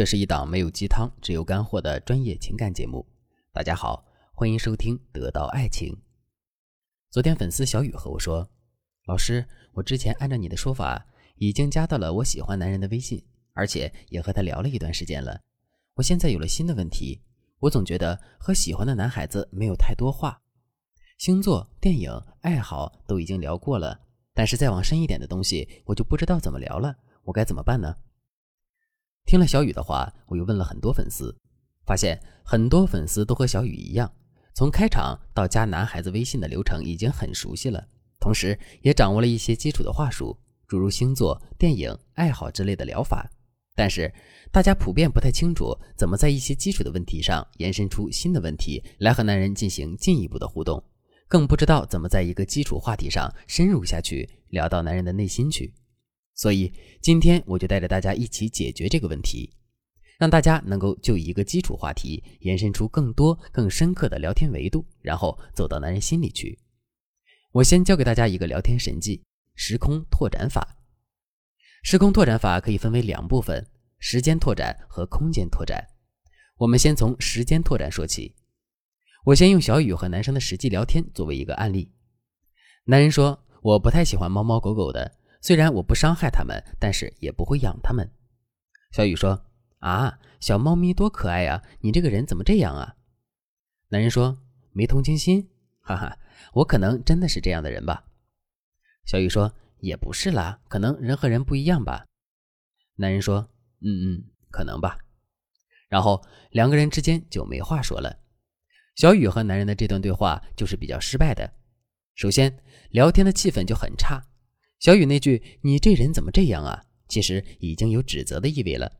这是一档没有鸡汤，只有干货的专业情感节目。大家好，欢迎收听《得到爱情》。昨天粉丝小雨和我说：“老师，我之前按照你的说法，已经加到了我喜欢男人的微信，而且也和他聊了一段时间了。我现在有了新的问题，我总觉得和喜欢的男孩子没有太多话，星座、电影、爱好都已经聊过了，但是再往深一点的东西，我就不知道怎么聊了。我该怎么办呢？”听了小雨的话，我又问了很多粉丝，发现很多粉丝都和小雨一样，从开场到加男孩子微信的流程已经很熟悉了，同时也掌握了一些基础的话术，诸如星座、电影、爱好之类的疗法。但是大家普遍不太清楚怎么在一些基础的问题上延伸出新的问题来和男人进行进一步的互动，更不知道怎么在一个基础话题上深入下去，聊到男人的内心去。所以今天我就带着大家一起解决这个问题，让大家能够就一个基础话题延伸出更多更深刻的聊天维度，然后走到男人心里去。我先教给大家一个聊天神技——时空拓展法。时空拓展法可以分为两部分：时间拓展和空间拓展。我们先从时间拓展说起。我先用小雨和男生的实际聊天作为一个案例。男人说：“我不太喜欢猫猫狗狗的。”虽然我不伤害它们，但是也不会养它们。小雨说：“啊，小猫咪多可爱呀！你这个人怎么这样啊？”男人说：“没同情心，哈哈，我可能真的是这样的人吧。”小雨说：“也不是啦，可能人和人不一样吧。”男人说：“嗯嗯，可能吧。”然后两个人之间就没话说了。小雨和男人的这段对话就是比较失败的。首先，聊天的气氛就很差。小雨那句“你这人怎么这样啊”，其实已经有指责的意味了。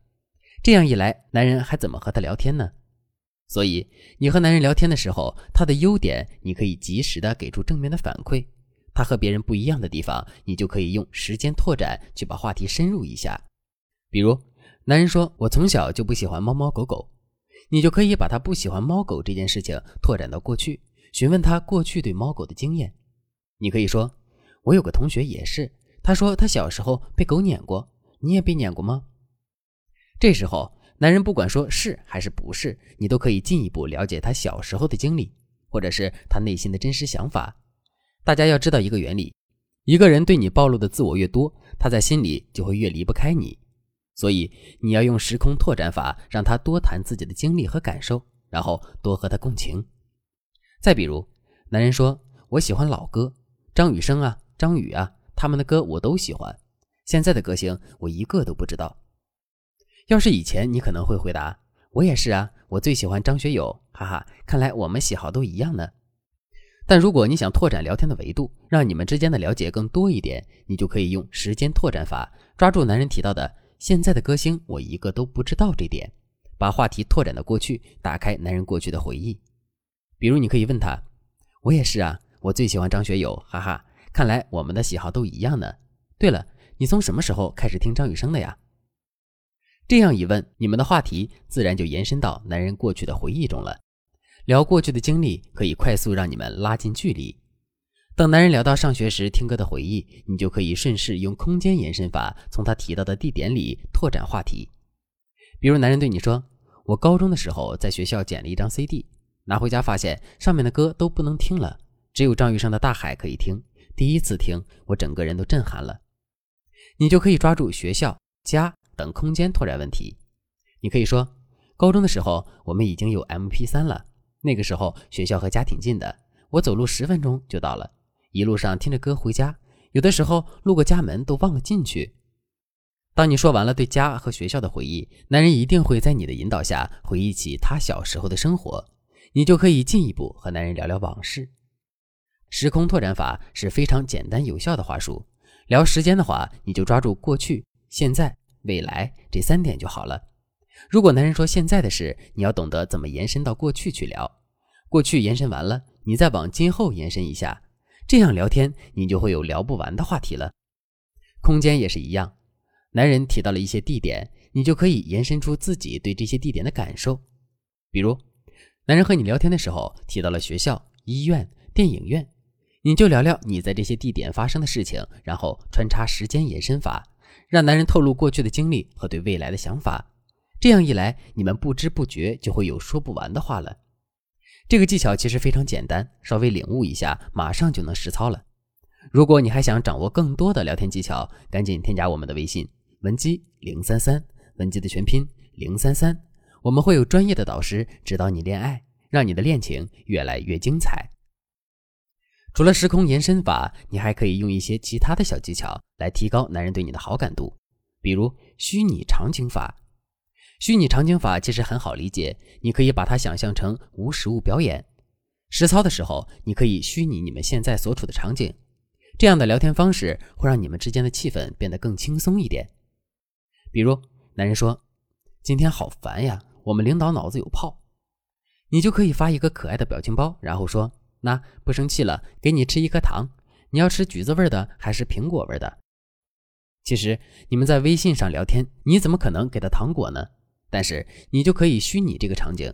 这样一来，男人还怎么和他聊天呢？所以，你和男人聊天的时候，他的优点你可以及时的给出正面的反馈；他和别人不一样的地方，你就可以用时间拓展去把话题深入一下。比如，男人说：“我从小就不喜欢猫猫狗狗。”你就可以把他不喜欢猫狗这件事情拓展到过去，询问他过去对猫狗的经验。你可以说。我有个同学也是，他说他小时候被狗撵过，你也被撵过吗？这时候，男人不管说是还是不是，你都可以进一步了解他小时候的经历，或者是他内心的真实想法。大家要知道一个原理：一个人对你暴露的自我越多，他在心里就会越离不开你。所以，你要用时空拓展法，让他多谈自己的经历和感受，然后多和他共情。再比如，男人说：“我喜欢老歌，张雨生啊。”张宇啊，他们的歌我都喜欢。现在的歌星我一个都不知道。要是以前，你可能会回答我也是啊，我最喜欢张学友，哈哈。看来我们喜好都一样呢。但如果你想拓展聊天的维度，让你们之间的了解更多一点，你就可以用时间拓展法，抓住男人提到的现在的歌星我一个都不知道这点，把话题拓展到过去，打开男人过去的回忆。比如，你可以问他：“我也是啊，我最喜欢张学友，哈哈。”看来我们的喜好都一样呢。对了，你从什么时候开始听张雨生的呀？这样一问，你们的话题自然就延伸到男人过去的回忆中了。聊过去的经历，可以快速让你们拉近距离。等男人聊到上学时听歌的回忆，你就可以顺势用空间延伸法，从他提到的地点里拓展话题。比如，男人对你说：“我高中的时候在学校捡了一张 CD，拿回家发现上面的歌都不能听了，只有张雨生的《大海》可以听。”第一次听，我整个人都震撼了。你就可以抓住学校、家等空间拓展问题。你可以说，高中的时候我们已经有 MP3 了，那个时候学校和家挺近的，我走路十分钟就到了。一路上听着歌回家，有的时候路过家门都忘了进去。当你说完了对家和学校的回忆，男人一定会在你的引导下回忆起他小时候的生活，你就可以进一步和男人聊聊往事。时空拓展法是非常简单有效的话术。聊时间的话，你就抓住过去、现在、未来这三点就好了。如果男人说现在的事，你要懂得怎么延伸到过去去聊。过去延伸完了，你再往今后延伸一下，这样聊天你就会有聊不完的话题了。空间也是一样，男人提到了一些地点，你就可以延伸出自己对这些地点的感受。比如，男人和你聊天的时候提到了学校、医院、电影院。你就聊聊你在这些地点发生的事情，然后穿插时间延伸法，让男人透露过去的经历和对未来的想法。这样一来，你们不知不觉就会有说不完的话了。这个技巧其实非常简单，稍微领悟一下，马上就能实操了。如果你还想掌握更多的聊天技巧，赶紧添加我们的微信文姬零三三，文姬的全拼零三三，我们会有专业的导师指导你恋爱，让你的恋情越来越精彩。除了时空延伸法，你还可以用一些其他的小技巧来提高男人对你的好感度，比如虚拟场景法。虚拟场景法其实很好理解，你可以把它想象成无实物表演。实操的时候，你可以虚拟你们现在所处的场景，这样的聊天方式会让你们之间的气氛变得更轻松一点。比如，男人说：“今天好烦呀，我们领导脑子有泡。”你就可以发一个可爱的表情包，然后说：“那不生气了，给你吃一颗糖。你要吃橘子味的还是苹果味的？”其实你们在微信上聊天，你怎么可能给他糖果呢？但是你就可以虚拟这个场景，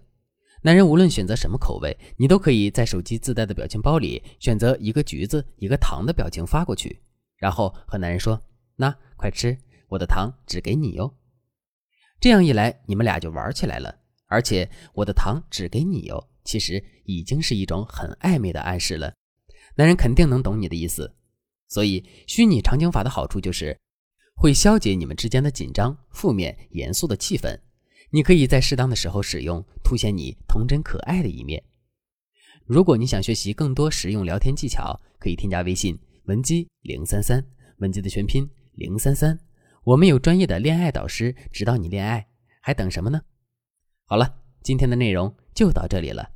男人无论选择什么口味，你都可以在手机自带的表情包里选择一个橘子、一个糖的表情发过去，然后和男人说：“那快吃，我的糖只给你哟。”这样一来，你们俩就玩起来了。而且我的糖只给你哟，其实已经是一种很暧昧的暗示了，男人肯定能懂你的意思。所以虚拟场景法的好处就是会消解你们之间的紧张、负面、严肃的气氛。你可以在适当的时候使用，凸显你童真可爱的一面。如果你想学习更多实用聊天技巧，可以添加微信文姬零三三，文姬的全拼零三三。我们有专业的恋爱导师指导你恋爱，还等什么呢？好了，今天的内容就到这里了。